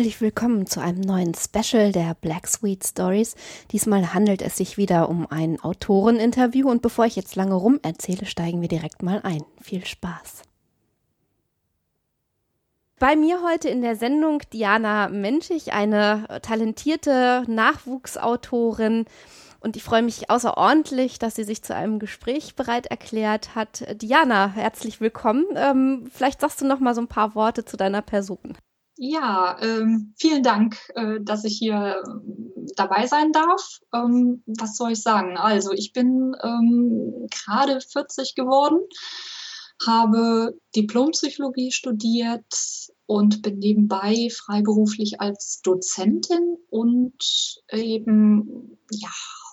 Herzlich willkommen zu einem neuen Special der Black Sweet Stories. Diesmal handelt es sich wieder um ein Autoreninterview und bevor ich jetzt lange rum erzähle, steigen wir direkt mal ein. Viel Spaß. Bei mir heute in der Sendung Diana Menschig, eine talentierte Nachwuchsautorin. Und ich freue mich außerordentlich, dass sie sich zu einem Gespräch bereit erklärt hat. Diana, herzlich willkommen. Ähm, vielleicht sagst du noch mal so ein paar Worte zu deiner Person. Ja, ähm, vielen Dank, äh, dass ich hier äh, dabei sein darf. Ähm, was soll ich sagen? Also, ich bin ähm, gerade 40 geworden, habe Diplompsychologie studiert und bin nebenbei freiberuflich als Dozentin und eben ja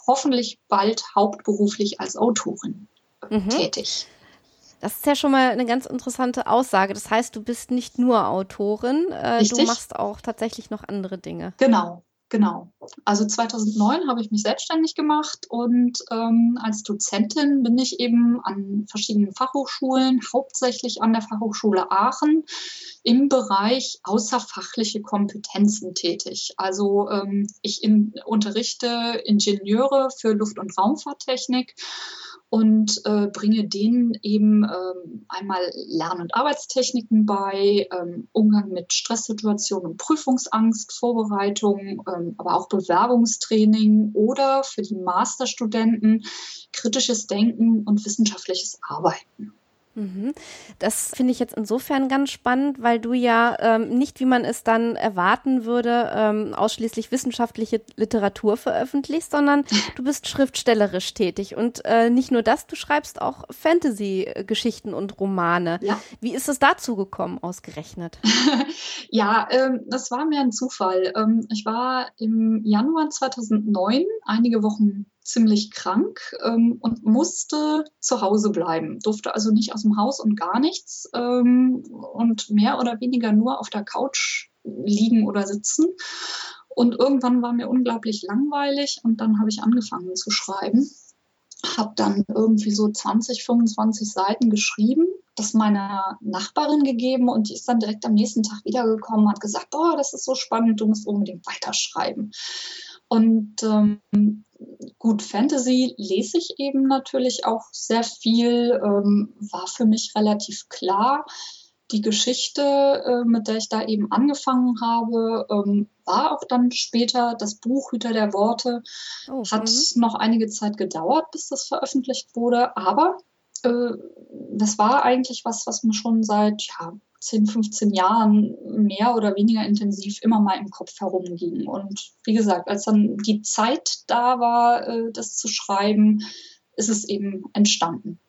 hoffentlich bald hauptberuflich als Autorin mhm. tätig. Das ist ja schon mal eine ganz interessante Aussage. Das heißt, du bist nicht nur Autorin, äh, du machst auch tatsächlich noch andere Dinge. Genau, genau. Also 2009 habe ich mich selbstständig gemacht und ähm, als Dozentin bin ich eben an verschiedenen Fachhochschulen, hauptsächlich an der Fachhochschule Aachen, im Bereich außerfachliche Kompetenzen tätig. Also ähm, ich in, unterrichte Ingenieure für Luft- und Raumfahrttechnik und äh, bringe denen eben ähm, einmal Lern- und Arbeitstechniken bei, ähm, Umgang mit Stresssituationen und Prüfungsangst, Vorbereitung, ähm, aber auch Bewerbungstraining oder für die Masterstudenten kritisches Denken und wissenschaftliches Arbeiten. Mhm. Das finde ich jetzt insofern ganz spannend, weil du ja ähm, nicht, wie man es dann erwarten würde, ähm, ausschließlich wissenschaftliche Literatur veröffentlichst, sondern du bist schriftstellerisch tätig. Und äh, nicht nur das, du schreibst auch Fantasy-Geschichten und Romane. Ja. Wie ist es dazu gekommen, ausgerechnet? ja, ähm, das war mir ein Zufall. Ähm, ich war im Januar 2009 einige Wochen ziemlich krank ähm, und musste zu Hause bleiben, durfte also nicht aus dem Haus und gar nichts ähm, und mehr oder weniger nur auf der Couch liegen oder sitzen. Und irgendwann war mir unglaublich langweilig und dann habe ich angefangen zu schreiben. Habe dann irgendwie so 20, 25 Seiten geschrieben, das meiner Nachbarin gegeben und die ist dann direkt am nächsten Tag wiedergekommen und hat gesagt, boah, das ist so spannend, du musst unbedingt weiterschreiben. Und ähm, gut, Fantasy lese ich eben natürlich auch sehr viel, ähm, war für mich relativ klar. Die Geschichte, äh, mit der ich da eben angefangen habe, ähm, war auch dann später das Buch Hüter der Worte. Oh, Hat mhm. noch einige Zeit gedauert, bis das veröffentlicht wurde, aber äh, das war eigentlich was, was mir schon seit ja, 10, 15 Jahren mehr oder weniger intensiv immer mal im Kopf herumging. Und wie gesagt, als dann die Zeit da war, äh, das zu schreiben, ist es eben entstanden.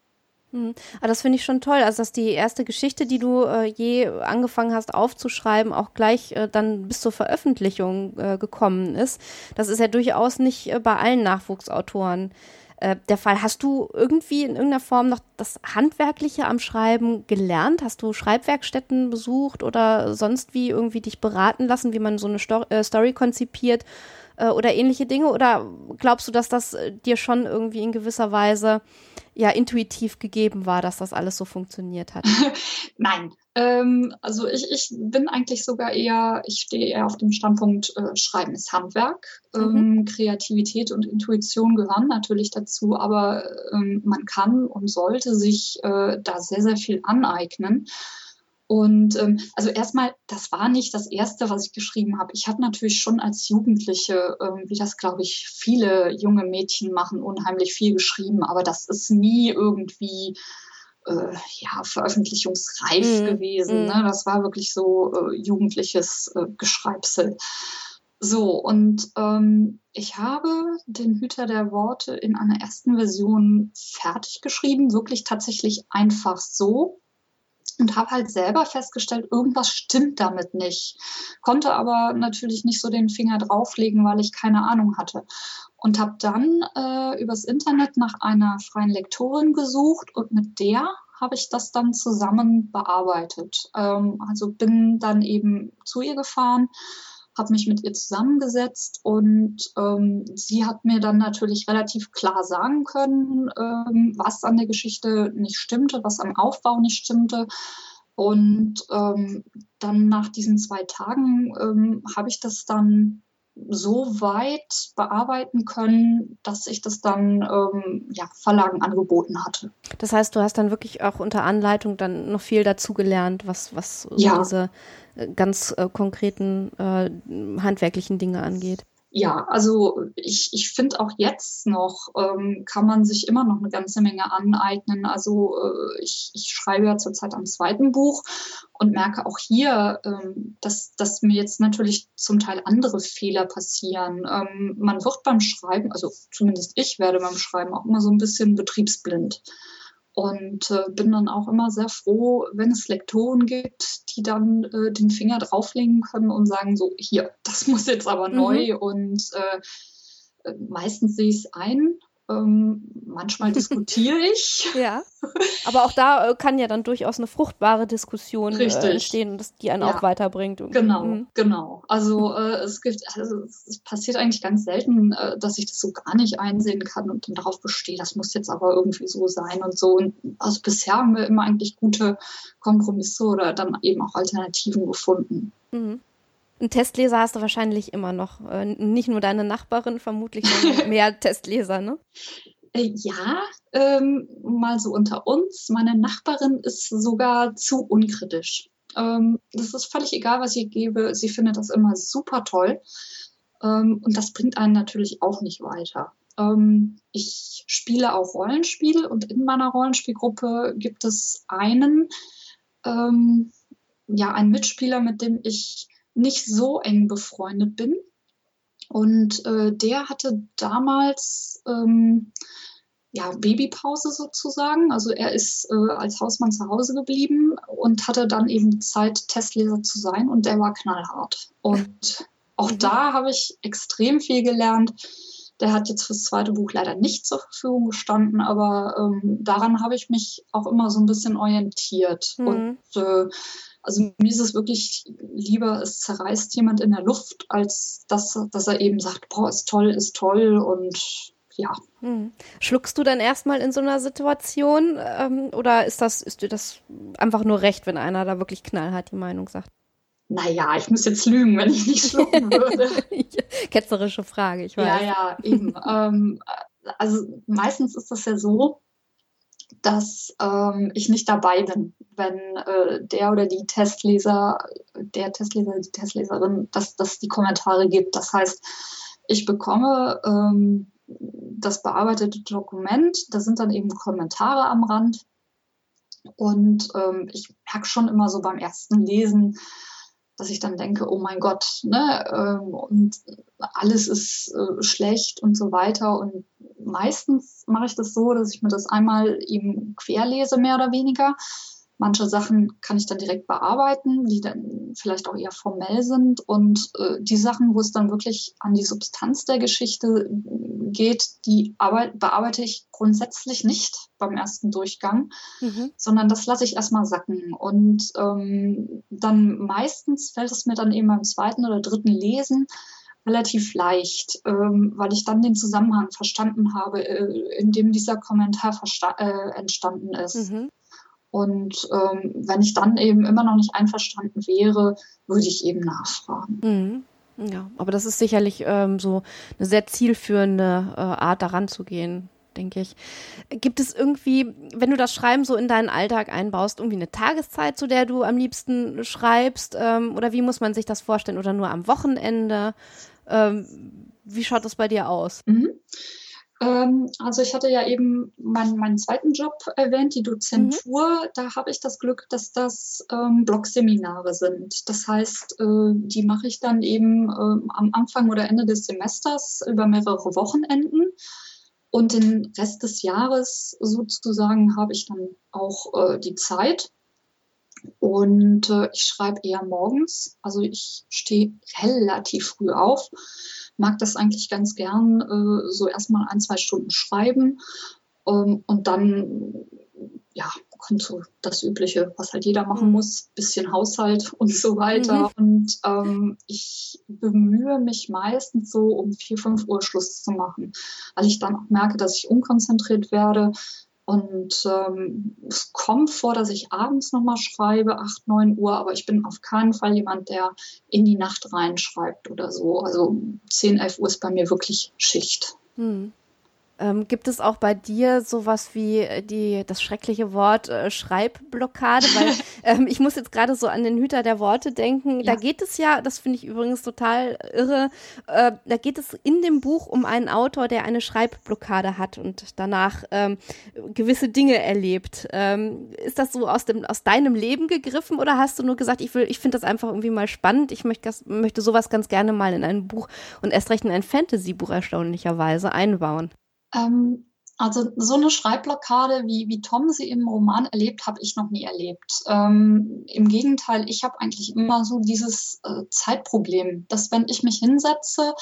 Hm. Aber ah, das finde ich schon toll, also dass die erste Geschichte, die du äh, je angefangen hast aufzuschreiben, auch gleich äh, dann bis zur Veröffentlichung äh, gekommen ist. Das ist ja durchaus nicht äh, bei allen Nachwuchsautoren äh, der Fall. Hast du irgendwie in irgendeiner Form noch das Handwerkliche am Schreiben gelernt? Hast du Schreibwerkstätten besucht oder sonst wie irgendwie dich beraten lassen, wie man so eine Sto äh, Story konzipiert äh, oder ähnliche Dinge? Oder glaubst du, dass das äh, dir schon irgendwie in gewisser Weise ja intuitiv gegeben war, dass das alles so funktioniert hat? Nein, ähm, also ich, ich bin eigentlich sogar eher, ich stehe eher auf dem Standpunkt, äh, Schreiben ist Handwerk. Mhm. Ähm, Kreativität und Intuition gehören natürlich dazu, aber ähm, man kann und sollte sich äh, da sehr, sehr viel aneignen. Und ähm, also erstmal, das war nicht das Erste, was ich geschrieben habe. Ich habe natürlich schon als Jugendliche, ähm, wie das, glaube ich, viele junge Mädchen machen, unheimlich viel geschrieben, aber das ist nie irgendwie äh, ja, veröffentlichungsreif mhm. gewesen. Ne? Mhm. Das war wirklich so äh, jugendliches äh, Geschreibsel. So, und ähm, ich habe den Hüter der Worte in einer ersten Version fertig geschrieben, wirklich tatsächlich einfach so. Und habe halt selber festgestellt, irgendwas stimmt damit nicht. Konnte aber natürlich nicht so den Finger drauflegen, weil ich keine Ahnung hatte und habe dann äh, übers Internet nach einer freien Lektorin gesucht und mit der habe ich das dann zusammen bearbeitet. Ähm, also bin dann eben zu ihr gefahren, habe mich mit ihr zusammengesetzt und ähm, sie hat mir dann natürlich relativ klar sagen können, ähm, was an der Geschichte nicht stimmte, was am Aufbau nicht stimmte. Und ähm, dann nach diesen zwei Tagen ähm, habe ich das dann so weit bearbeiten können, dass ich das dann ähm, ja, Verlagen angeboten hatte. Das heißt, du hast dann wirklich auch unter Anleitung dann noch viel dazugelernt, was, was ja. so diese äh, ganz äh, konkreten äh, handwerklichen Dinge angeht ja, also ich, ich finde auch jetzt noch, ähm, kann man sich immer noch eine ganze Menge aneignen. Also äh, ich, ich schreibe ja zurzeit am zweiten Buch und merke auch hier, ähm, dass, dass mir jetzt natürlich zum Teil andere Fehler passieren. Ähm, man wird beim Schreiben, also zumindest ich werde beim Schreiben auch immer so ein bisschen betriebsblind. Und äh, bin dann auch immer sehr froh, wenn es Lektoren gibt, die dann äh, den Finger drauflegen können und sagen so, hier, das muss jetzt aber mhm. neu. Und äh, meistens sehe ich es ein ähm, manchmal diskutiere ich. ja. Aber auch da äh, kann ja dann durchaus eine fruchtbare Diskussion äh, entstehen, dass die einen ja. auch weiterbringt. Genau, mhm. genau. Also äh, es gibt, also es passiert eigentlich ganz selten, äh, dass ich das so gar nicht einsehen kann und dann darauf bestehe, das muss jetzt aber irgendwie so sein und so. Und also bisher haben wir immer eigentlich gute Kompromisse oder dann eben auch Alternativen gefunden. Mhm. Ein Testleser hast du wahrscheinlich immer noch. Äh, nicht nur deine Nachbarin, vermutlich, sondern mehr Testleser, ne? Äh, ja, ähm, mal so unter uns. Meine Nachbarin ist sogar zu unkritisch. Ähm, das ist völlig egal, was ich gebe. Sie findet das immer super toll. Ähm, und das bringt einen natürlich auch nicht weiter. Ähm, ich spiele auch Rollenspiele und in meiner Rollenspielgruppe gibt es einen, ähm, ja, einen Mitspieler, mit dem ich nicht so eng befreundet bin. Und äh, der hatte damals ähm, ja, Babypause sozusagen. Also er ist äh, als Hausmann zu Hause geblieben und hatte dann eben Zeit, Testleser zu sein und der war knallhart. Und auch da habe ich extrem viel gelernt. Der hat jetzt fürs zweite Buch leider nicht zur Verfügung gestanden, aber ähm, daran habe ich mich auch immer so ein bisschen orientiert. Mhm. Und äh, also mir ist es wirklich lieber, es zerreißt jemand in der Luft, als dass, dass er eben sagt, boah, ist toll, ist toll und ja. Hm. Schluckst du dann erstmal in so einer Situation ähm, oder ist das, ist dir das einfach nur recht, wenn einer da wirklich knallhart die Meinung sagt? Naja, ich muss jetzt lügen, wenn ich nicht schlucken würde. Ketzerische Frage, ich weiß. Ja, ja, eben. ähm, also meistens ist das ja so, dass ähm, ich nicht dabei bin, wenn äh, der oder die Testleser, der Testleser, die Testleserin, dass das die Kommentare gibt. Das heißt, ich bekomme ähm, das bearbeitete Dokument, da sind dann eben Kommentare am Rand. Und ähm, ich merke schon immer so beim ersten Lesen, dass ich dann denke, oh mein Gott, ne, ähm, und alles ist äh, schlecht und so weiter. Und meistens mache ich das so, dass ich mir das einmal eben querlese, mehr oder weniger. Manche Sachen kann ich dann direkt bearbeiten, die dann vielleicht auch eher formell sind. Und äh, die Sachen, wo es dann wirklich an die Substanz der Geschichte geht, die arbeit, bearbeite ich grundsätzlich nicht beim ersten Durchgang, mhm. sondern das lasse ich erstmal sacken. Und ähm, dann meistens fällt es mir dann eben beim zweiten oder dritten Lesen relativ leicht, ähm, weil ich dann den Zusammenhang verstanden habe, äh, in dem dieser Kommentar äh, entstanden ist. Mhm. Und ähm, wenn ich dann eben immer noch nicht einverstanden wäre, würde ich eben nachfragen. Mhm. Ja, aber das ist sicherlich ähm, so eine sehr zielführende äh, Art, daran zu gehen, denke ich. Gibt es irgendwie, wenn du das Schreiben so in deinen Alltag einbaust, irgendwie eine Tageszeit, zu der du am liebsten schreibst? Ähm, oder wie muss man sich das vorstellen? Oder nur am Wochenende? Ähm, wie schaut das bei dir aus? Mhm. Ähm, also ich hatte ja eben mein, meinen zweiten Job erwähnt, die Dozentur. Mhm. Da habe ich das Glück, dass das ähm, Blogseminare sind. Das heißt, äh, die mache ich dann eben äh, am Anfang oder Ende des Semesters über mehrere Wochenenden. Und den Rest des Jahres sozusagen habe ich dann auch äh, die Zeit. Und äh, ich schreibe eher morgens. Also ich stehe relativ früh auf mag das eigentlich ganz gern, äh, so erstmal ein, zwei Stunden schreiben ähm, und dann, ja, kommt so das Übliche, was halt jeder machen mhm. muss, bisschen Haushalt und so weiter. Mhm. Und ähm, ich bemühe mich meistens so um vier, fünf Uhr Schluss zu machen, weil ich dann auch merke, dass ich unkonzentriert werde. Und ähm, es kommt vor, dass ich abends nochmal schreibe, 8, 9 Uhr, aber ich bin auf keinen Fall jemand, der in die Nacht reinschreibt oder so. Also 10, 11 Uhr ist bei mir wirklich Schicht. Hm. Ähm, gibt es auch bei dir sowas wie äh, die, das schreckliche Wort äh, Schreibblockade? Weil ähm, ich muss jetzt gerade so an den Hüter der Worte denken. Ja. Da geht es ja, das finde ich übrigens total irre, äh, da geht es in dem Buch um einen Autor, der eine Schreibblockade hat und danach ähm, gewisse Dinge erlebt. Ähm, ist das so aus, dem, aus deinem Leben gegriffen oder hast du nur gesagt, ich, will, ich finde das einfach irgendwie mal spannend, ich möchte, möchte sowas ganz gerne mal in ein Buch und erst recht in ein Fantasy-Buch erstaunlicherweise einbauen? Ähm, also so eine Schreibblockade, wie, wie Tom sie im Roman erlebt, habe ich noch nie erlebt. Ähm, Im Gegenteil, ich habe eigentlich immer so dieses äh, Zeitproblem, dass wenn ich mich hinsetze,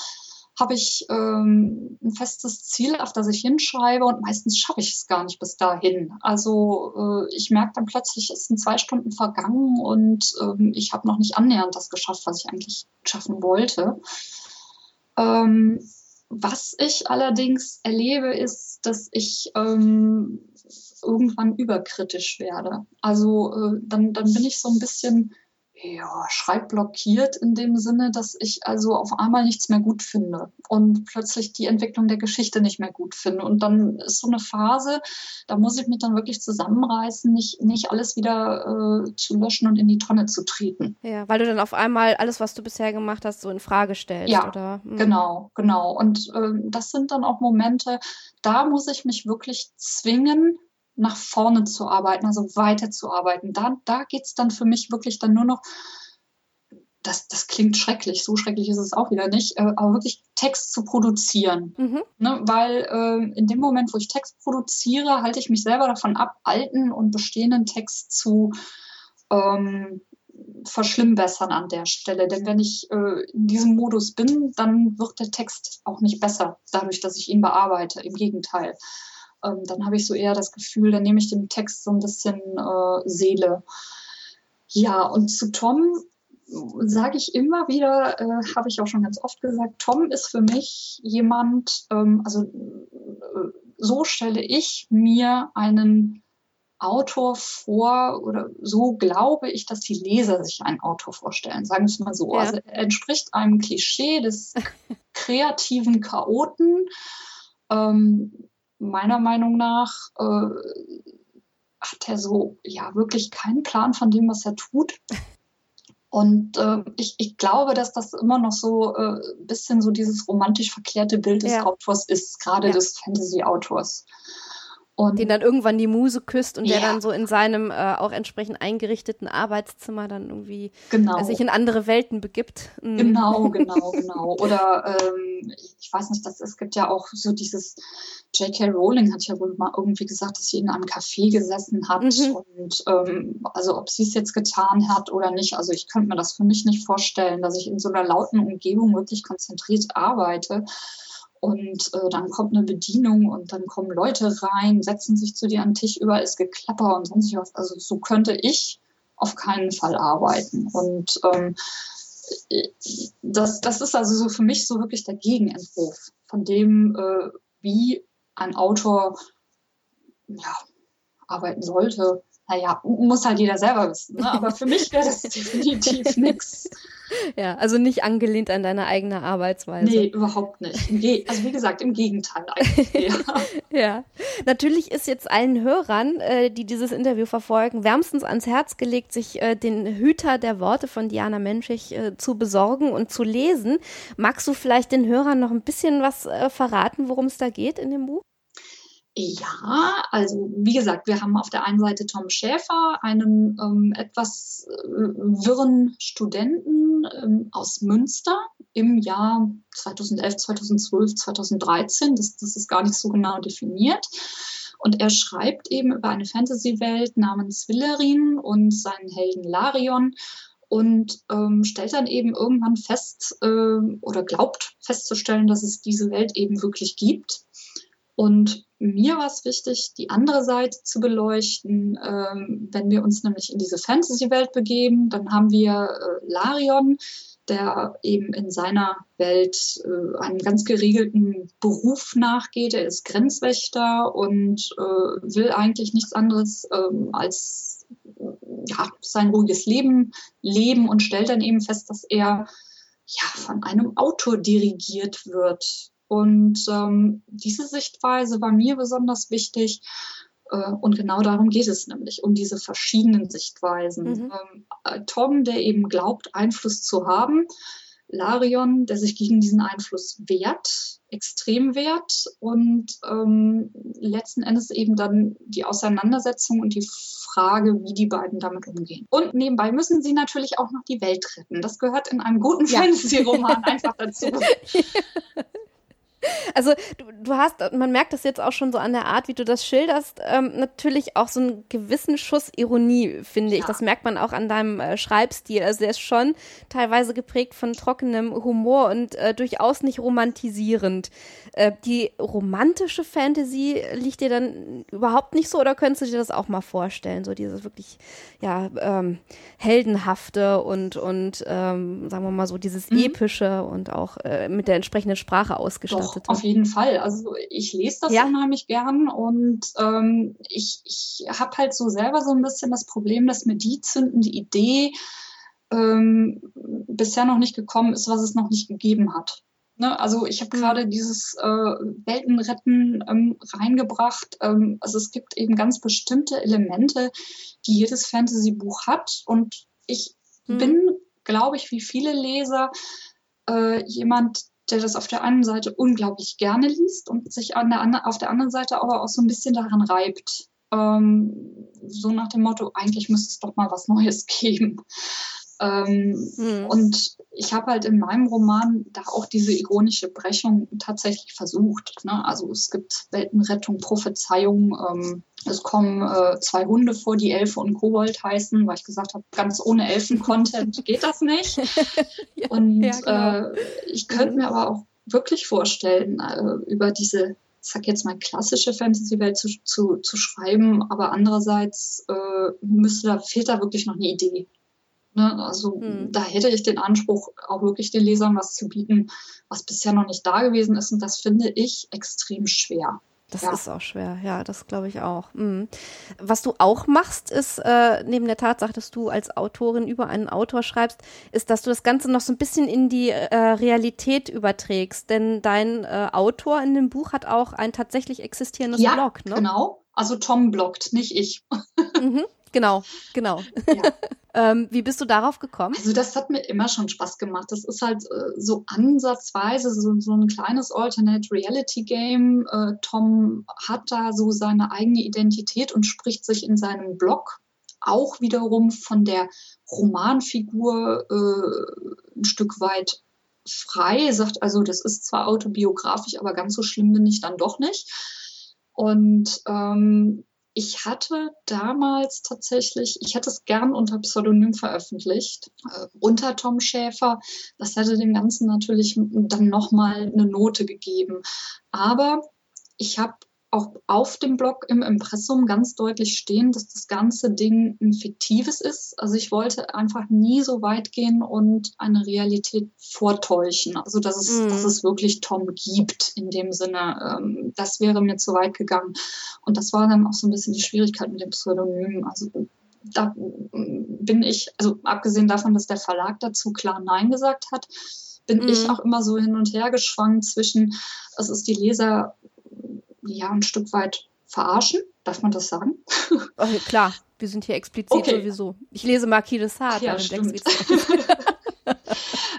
habe ich ähm, ein festes Ziel, auf das ich hinschreibe und meistens schaffe ich es gar nicht bis dahin. Also äh, ich merke dann plötzlich, es sind zwei Stunden vergangen und ähm, ich habe noch nicht annähernd das geschafft, was ich eigentlich schaffen wollte. Ähm, was ich allerdings erlebe, ist, dass ich ähm, irgendwann überkritisch werde. Also äh, dann, dann bin ich so ein bisschen ja, schreibblockiert in dem Sinne, dass ich also auf einmal nichts mehr gut finde und plötzlich die Entwicklung der Geschichte nicht mehr gut finde. Und dann ist so eine Phase, da muss ich mich dann wirklich zusammenreißen, nicht, nicht alles wieder äh, zu löschen und in die Tonne zu treten. Ja, weil du dann auf einmal alles, was du bisher gemacht hast, so in Frage stellst, ja, oder? Mhm. Genau, genau. Und äh, das sind dann auch Momente, da muss ich mich wirklich zwingen, nach vorne zu arbeiten, also weiterzuarbeiten. Da, da geht es dann für mich wirklich dann nur noch, das, das klingt schrecklich, so schrecklich ist es auch wieder nicht, äh, aber wirklich Text zu produzieren. Mhm. Ne, weil äh, in dem Moment, wo ich Text produziere, halte ich mich selber davon ab, alten und bestehenden Text zu ähm, verschlimmbessern an der Stelle. Denn wenn ich äh, in diesem Modus bin, dann wird der Text auch nicht besser, dadurch, dass ich ihn bearbeite. Im Gegenteil ähm, dann habe ich so eher das Gefühl, dann nehme ich dem Text so ein bisschen äh, Seele. Ja, und zu Tom sage ich immer wieder, äh, habe ich auch schon ganz oft gesagt, Tom ist für mich jemand, ähm, also äh, so stelle ich mir einen Autor vor oder so glaube ich, dass die Leser sich einen Autor vorstellen, sagen wir es mal so. Ja. Also er entspricht einem Klischee des kreativen Chaoten, ähm, meiner Meinung nach äh, hat er so ja wirklich keinen Plan von dem, was er tut. Und äh, ich, ich glaube, dass das immer noch so ein äh, bisschen so dieses romantisch verklärte Bild des ja. Autors ist, gerade ja. des Fantasy-Autors. Und den dann irgendwann die Muse küsst und ja. der dann so in seinem äh, auch entsprechend eingerichteten Arbeitszimmer dann irgendwie genau. sich in andere Welten begibt. Mhm. Genau, genau, genau. Oder ähm, ich weiß nicht, dass es gibt ja auch so dieses J.K. Rowling hat ja wohl mal irgendwie gesagt, dass sie in einem Café gesessen hat mhm. und ähm, also ob sie es jetzt getan hat oder nicht, also ich könnte mir das für mich nicht vorstellen, dass ich in so einer lauten Umgebung wirklich konzentriert arbeite und äh, dann kommt eine Bedienung und dann kommen Leute rein, setzen sich zu dir an den Tisch, überall ist Geklapper und sonst was. Also so könnte ich auf keinen Fall arbeiten. Und ähm, das, das ist also so für mich so wirklich der Gegenentwurf von dem, äh, wie ein Autor ja, arbeiten sollte naja, muss halt jeder selber wissen. Ne? Aber für mich wäre das definitiv nichts. Ja, also nicht angelehnt an deine eigene Arbeitsweise. Nee, überhaupt nicht. Also wie gesagt, im Gegenteil eigentlich. ja. ja. Natürlich ist jetzt allen Hörern, äh, die dieses Interview verfolgen, wärmstens ans Herz gelegt, sich äh, den Hüter der Worte von Diana Menschig äh, zu besorgen und zu lesen. Magst du vielleicht den Hörern noch ein bisschen was verraten, worum es da geht in dem Buch? Ja, also wie gesagt, wir haben auf der einen Seite Tom Schäfer, einen ähm, etwas äh, wirren Studenten ähm, aus Münster im Jahr 2011, 2012, 2013. Das, das ist gar nicht so genau definiert. Und er schreibt eben über eine Fantasy-Welt namens Villerin und seinen Helden Larion und ähm, stellt dann eben irgendwann fest äh, oder glaubt festzustellen, dass es diese Welt eben wirklich gibt. Und mir war es wichtig, die andere Seite zu beleuchten. Ähm, wenn wir uns nämlich in diese Fantasy-Welt begeben, dann haben wir äh, Larion, der eben in seiner Welt äh, einem ganz geregelten Beruf nachgeht. Er ist Grenzwächter und äh, will eigentlich nichts anderes ähm, als ja, sein ruhiges Leben leben und stellt dann eben fest, dass er ja, von einem Autor dirigiert wird. Und ähm, diese Sichtweise war mir besonders wichtig. Äh, und genau darum geht es nämlich, um diese verschiedenen Sichtweisen. Mhm. Ähm, äh, Tom, der eben glaubt, Einfluss zu haben, Larion, der sich gegen diesen Einfluss wehrt, extrem wehrt und ähm, letzten Endes eben dann die Auseinandersetzung und die Frage, wie die beiden damit umgehen. Und nebenbei müssen sie natürlich auch noch die Welt retten. Das gehört in einem guten ja. Fantasy-Roman einfach dazu. Also du, du, hast, man merkt das jetzt auch schon so an der Art, wie du das schilderst, ähm, natürlich auch so einen gewissen Schuss Ironie, finde ja. ich. Das merkt man auch an deinem äh, Schreibstil. Also der ist schon teilweise geprägt von trockenem Humor und äh, durchaus nicht romantisierend. Äh, die romantische Fantasy liegt dir dann überhaupt nicht so oder könntest du dir das auch mal vorstellen? So dieses wirklich, ja, ähm, heldenhafte und, und ähm, sagen wir mal so dieses mhm. epische und auch äh, mit der entsprechenden Sprache ausgestattet. Doch, auf jeden Fall. Also ich lese das ja. unheimlich gern und ähm, ich, ich habe halt so selber so ein bisschen das Problem, dass mir die zündende Idee ähm, bisher noch nicht gekommen ist, was es noch nicht gegeben hat. Ne? Also ich habe mhm. gerade dieses äh, Weltenretten ähm, reingebracht. Ähm, also es gibt eben ganz bestimmte Elemente, die jedes Fantasy-Buch hat und ich mhm. bin, glaube ich, wie viele Leser äh, jemand, der das auf der einen Seite unglaublich gerne liest und sich an der, auf der anderen Seite aber auch so ein bisschen daran reibt. Ähm, so nach dem Motto, eigentlich müsste es doch mal was Neues geben. Ähm, mhm. Und ich habe halt in meinem Roman da auch diese ironische Brechung tatsächlich versucht. Ne? Also es gibt Weltenrettung, Prophezeiung. Ähm, es kommen äh, zwei Hunde vor, die Elfe und Kobold heißen, weil ich gesagt habe, ganz ohne Elfen-Content geht das nicht. ja, und ja, genau. äh, ich könnte mir aber auch wirklich vorstellen, äh, über diese ich sag jetzt mal, klassische Fantasy-Welt zu, zu, zu schreiben, aber andererseits äh, müsste da, fehlt da wirklich noch eine Idee. Ne? Also hm. da hätte ich den Anspruch, auch wirklich den Lesern was zu bieten, was bisher noch nicht da gewesen ist. Und das finde ich extrem schwer. Das ja. ist auch schwer, ja, das glaube ich auch. Mhm. Was du auch machst, ist, äh, neben der Tatsache, dass du als Autorin über einen Autor schreibst, ist, dass du das Ganze noch so ein bisschen in die äh, Realität überträgst. Denn dein äh, Autor in dem Buch hat auch ein tatsächlich existierendes ja, Blog, ne? Genau. Also Tom bloggt, nicht ich. Mhm. Genau, genau. Ja. ähm, wie bist du darauf gekommen? Also das hat mir immer schon Spaß gemacht. Das ist halt äh, so ansatzweise so, so ein kleines Alternate Reality Game. Äh, Tom hat da so seine eigene Identität und spricht sich in seinem Blog auch wiederum von der Romanfigur äh, ein Stück weit frei, sagt also, das ist zwar autobiografisch, aber ganz so schlimm bin ich dann doch nicht. Und ähm, ich hatte damals tatsächlich, ich hätte es gern unter Pseudonym veröffentlicht, äh, unter Tom Schäfer. Das hätte dem Ganzen natürlich dann nochmal eine Note gegeben. Aber ich habe auch auf dem Blog im Impressum ganz deutlich stehen, dass das ganze Ding ein fiktives ist. Also ich wollte einfach nie so weit gehen und eine Realität vortäuschen. Also dass es, mm. dass es wirklich Tom gibt in dem Sinne. Ähm, das wäre mir zu weit gegangen. Und das war dann auch so ein bisschen die Schwierigkeit mit dem Pseudonym. Also da bin ich, also abgesehen davon, dass der Verlag dazu klar Nein gesagt hat, bin mm. ich auch immer so hin und her geschwankt zwischen, es ist die Leser ja ein Stück weit verarschen. Darf man das sagen? Okay, klar, wir sind hier explizit okay. sowieso. Ich lese Marquis de Sade. Ja,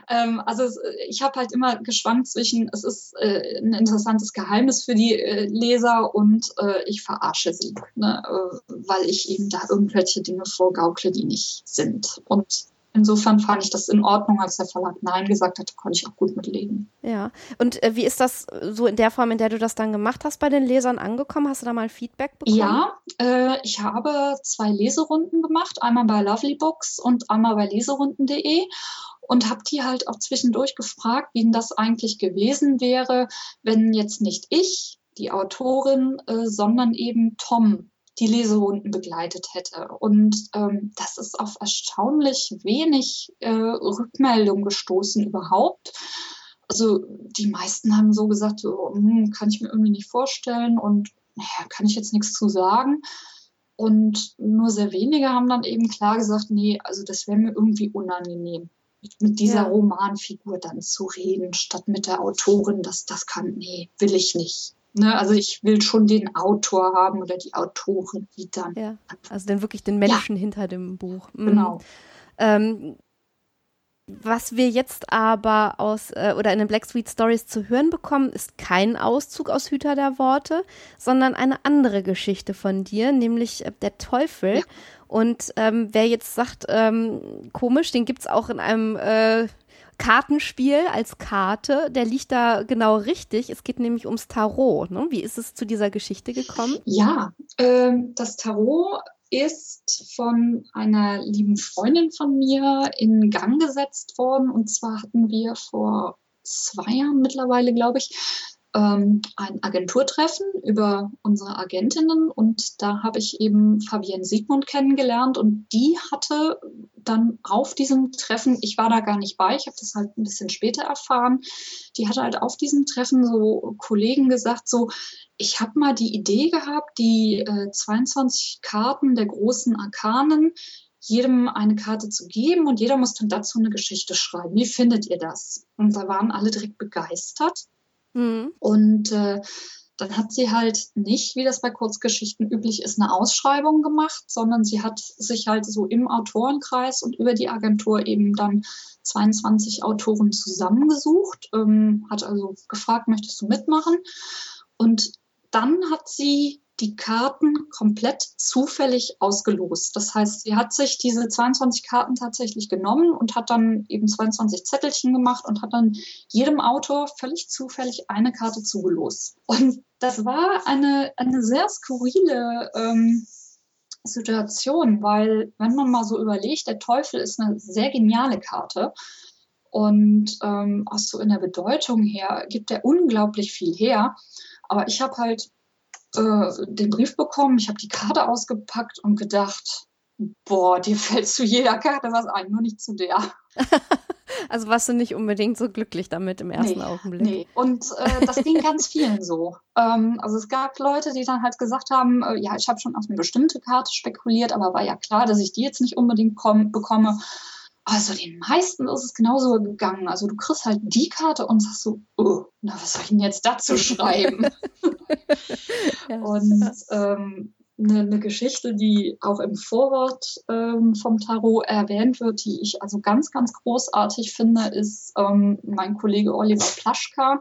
ähm, also ich habe halt immer geschwankt zwischen, es ist äh, ein interessantes Geheimnis für die äh, Leser und äh, ich verarsche sie, ne? Äh, weil ich eben da irgendwelche Dinge vorgaukle, die nicht sind. Und Insofern fand ich das in Ordnung, als der Verlag Nein gesagt hat, konnte ich auch gut mitleben. Ja, und äh, wie ist das so in der Form, in der du das dann gemacht hast, bei den Lesern angekommen? Hast du da mal Feedback bekommen? Ja, äh, ich habe zwei Leserunden gemacht, einmal bei Lovely Books und einmal bei leserunden.de und habe die halt auch zwischendurch gefragt, wie denn das eigentlich gewesen wäre, wenn jetzt nicht ich, die Autorin, äh, sondern eben Tom die Leserunden begleitet hätte. Und ähm, das ist auf erstaunlich wenig äh, Rückmeldung gestoßen überhaupt. Also die meisten haben so gesagt, so, hm, kann ich mir irgendwie nicht vorstellen und naja, kann ich jetzt nichts zu sagen. Und nur sehr wenige haben dann eben klar gesagt, nee, also das wäre mir irgendwie unangenehm, mit dieser ja. Romanfigur dann zu reden, statt mit der Autorin. Das, das kann, nee, will ich nicht. Ne? Also ich will schon den Autor haben oder die Autorin, die dann. Ja, also dann wirklich den Menschen ja. hinter dem Buch. Mhm. Genau. Ähm, was wir jetzt aber aus äh, oder in den Black Sweet Stories zu hören bekommen, ist kein Auszug aus Hüter der Worte, sondern eine andere Geschichte von dir, nämlich äh, der Teufel. Ja. Und ähm, wer jetzt sagt, ähm, komisch, den gibt's auch in einem äh, Kartenspiel als Karte, der liegt da genau richtig. Es geht nämlich ums Tarot. Ne? Wie ist es zu dieser Geschichte gekommen? Ja, ähm, das Tarot ist von einer lieben Freundin von mir in Gang gesetzt worden. Und zwar hatten wir vor zwei Jahren mittlerweile, glaube ich, ähm, ein Agenturtreffen über unsere Agentinnen und da habe ich eben Fabienne Siegmund kennengelernt und die hatte dann auf diesem Treffen, ich war da gar nicht bei, ich habe das halt ein bisschen später erfahren, die hatte halt auf diesem Treffen so Kollegen gesagt, so, ich habe mal die Idee gehabt, die äh, 22 Karten der großen Arkanen jedem eine Karte zu geben und jeder muss dann dazu eine Geschichte schreiben. Wie findet ihr das? Und da waren alle direkt begeistert. Mhm. Und äh, dann hat sie halt nicht, wie das bei Kurzgeschichten üblich ist, eine Ausschreibung gemacht, sondern sie hat sich halt so im Autorenkreis und über die Agentur eben dann 22 Autoren zusammengesucht, ähm, hat also gefragt, möchtest du mitmachen? Und dann hat sie die Karten komplett zufällig ausgelost. Das heißt, sie hat sich diese 22 Karten tatsächlich genommen und hat dann eben 22 Zettelchen gemacht und hat dann jedem Autor völlig zufällig eine Karte zugelost. Und das war eine, eine sehr skurrile ähm, Situation, weil wenn man mal so überlegt, der Teufel ist eine sehr geniale Karte. Und ähm, auch so in der Bedeutung her gibt er unglaublich viel her. Aber ich habe halt äh, den Brief bekommen, ich habe die Karte ausgepackt und gedacht, boah, dir fällt zu jeder Karte was ein, nur nicht zu der. also warst du nicht unbedingt so glücklich damit im ersten nee, Augenblick. Nee, und äh, das ging ganz vielen so. Ähm, also es gab Leute, die dann halt gesagt haben, äh, ja, ich habe schon auf eine bestimmte Karte spekuliert, aber war ja klar, dass ich die jetzt nicht unbedingt bekomme. Also den meisten ist es genauso gegangen. Also du kriegst halt die Karte und sagst so, oh, na, was soll ich denn jetzt dazu schreiben? ja, und ähm, eine, eine, Geschichte, die auch im Vorwort ähm, vom Tarot erwähnt wird, die ich also ganz, ganz großartig finde, ist ähm, mein Kollege Oliver Plaschka.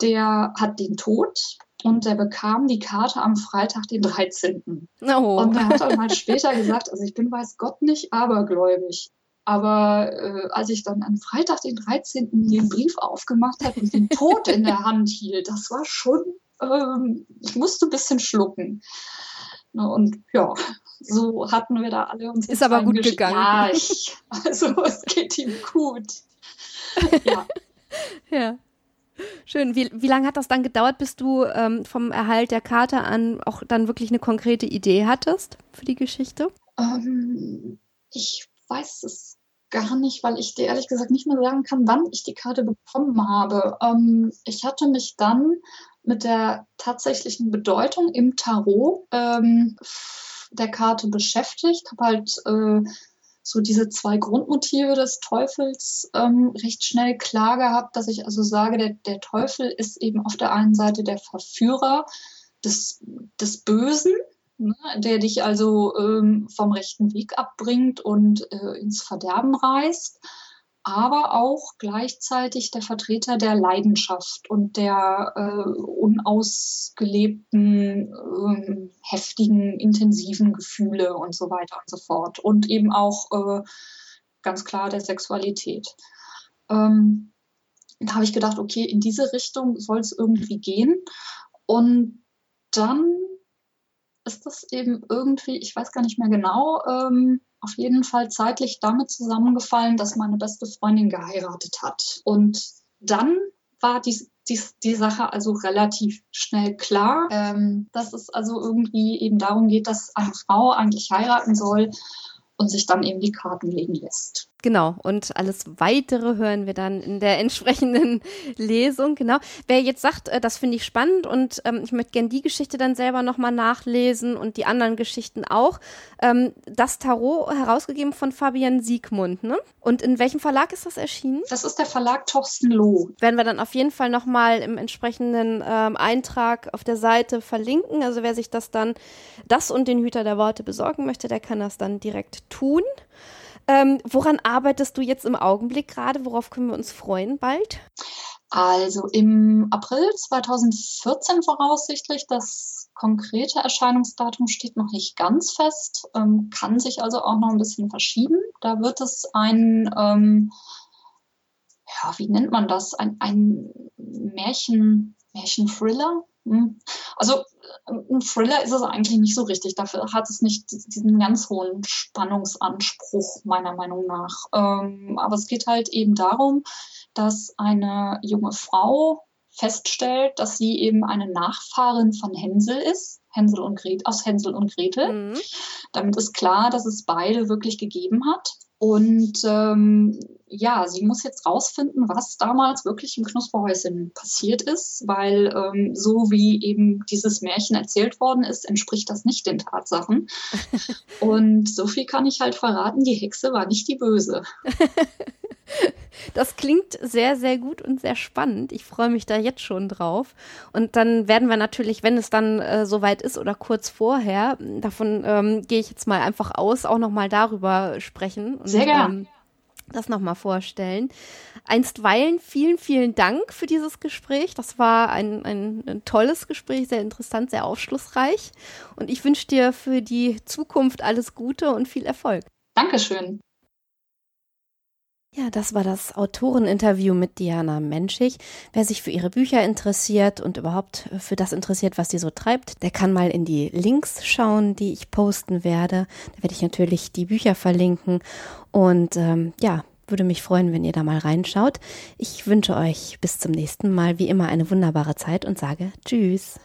Der hat den Tod und der bekam die Karte am Freitag, den 13. Oh. Und er hat dann mal später gesagt, also ich bin weiß Gott nicht abergläubig. Aber äh, als ich dann am Freitag, den 13. den Brief aufgemacht habe und den Tod in der Hand hielt, das war schon, ähm, ich musste ein bisschen schlucken. Ne, und ja, so hatten wir da alle uns. Ist aber gut Gesch gegangen. Ja, ich, also es geht ihm gut. Ja. ja. Schön. Wie, wie lange hat das dann gedauert, bis du ähm, vom Erhalt der Karte an auch dann wirklich eine konkrete Idee hattest für die Geschichte? Ähm, ich weiß es gar nicht, weil ich dir ehrlich gesagt nicht mehr sagen kann, wann ich die Karte bekommen habe. Ähm, ich hatte mich dann mit der tatsächlichen Bedeutung im Tarot ähm, der Karte beschäftigt, habe halt äh, so diese zwei Grundmotive des Teufels ähm, recht schnell klar gehabt, dass ich also sage, der, der Teufel ist eben auf der einen Seite der Verführer des, des Bösen, ne, der dich also ähm, vom rechten Weg abbringt und äh, ins Verderben reißt, aber auch gleichzeitig der Vertreter der Leidenschaft und der äh, unausgelebten, äh, heftigen, intensiven Gefühle und so weiter und so fort. Und eben auch äh, ganz klar der Sexualität. Ähm, da habe ich gedacht, okay, in diese Richtung soll es irgendwie gehen. Und dann ist das eben irgendwie, ich weiß gar nicht mehr genau, ähm, auf jeden Fall zeitlich damit zusammengefallen, dass meine beste Freundin geheiratet hat. Und dann war die die, die Sache also relativ schnell klar, ähm, dass es also irgendwie eben darum geht, dass eine Frau eigentlich heiraten soll und sich dann eben die Karten legen lässt. Genau, und alles weitere hören wir dann in der entsprechenden Lesung, genau. Wer jetzt sagt, äh, das finde ich spannend und ähm, ich möchte gerne die Geschichte dann selber nochmal nachlesen und die anderen Geschichten auch. Ähm, das Tarot herausgegeben von Fabian Siegmund, ne? Und in welchem Verlag ist das erschienen? Das ist der Verlag Torsten Loh. Werden wir dann auf jeden Fall nochmal im entsprechenden ähm, Eintrag auf der Seite verlinken. Also wer sich das dann, das und den Hüter der Worte besorgen möchte, der kann das dann direkt tun. Ähm, woran arbeitest du jetzt im Augenblick gerade? Worauf können wir uns freuen bald? Also im April 2014 voraussichtlich. Das konkrete Erscheinungsdatum steht noch nicht ganz fest, ähm, kann sich also auch noch ein bisschen verschieben. Da wird es ein, ähm, ja, wie nennt man das? Ein, ein Märchen, Märchen-Thriller? Hm. Also ein Thriller ist es eigentlich nicht so richtig. Dafür hat es nicht diesen ganz hohen Spannungsanspruch, meiner Meinung nach. Ähm, aber es geht halt eben darum, dass eine junge Frau feststellt, dass sie eben eine Nachfahrin von Hänsel ist, Hänsel und Gretel, aus Hänsel und Gretel. Mhm. Damit ist klar, dass es beide wirklich gegeben hat. Und ähm, ja, sie muss jetzt rausfinden, was damals wirklich im Knusperhäuschen passiert ist, weil ähm, so wie eben dieses Märchen erzählt worden ist, entspricht das nicht den Tatsachen. Und so viel kann ich halt verraten, die Hexe war nicht die Böse. Das klingt sehr, sehr gut und sehr spannend. Ich freue mich da jetzt schon drauf. Und dann werden wir natürlich, wenn es dann äh, soweit ist oder kurz vorher, davon ähm, gehe ich jetzt mal einfach aus, auch nochmal darüber sprechen. Und, sehr gerne. Ähm, das nochmal vorstellen. Einstweilen vielen, vielen Dank für dieses Gespräch. Das war ein, ein, ein, tolles Gespräch, sehr interessant, sehr aufschlussreich. Und ich wünsche dir für die Zukunft alles Gute und viel Erfolg. Dankeschön. Ja, das war das Autoreninterview mit Diana Menschig. Wer sich für ihre Bücher interessiert und überhaupt für das interessiert, was sie so treibt, der kann mal in die Links schauen, die ich posten werde. Da werde ich natürlich die Bücher verlinken. Und ähm, ja, würde mich freuen, wenn ihr da mal reinschaut. Ich wünsche euch bis zum nächsten Mal wie immer eine wunderbare Zeit und sage Tschüss.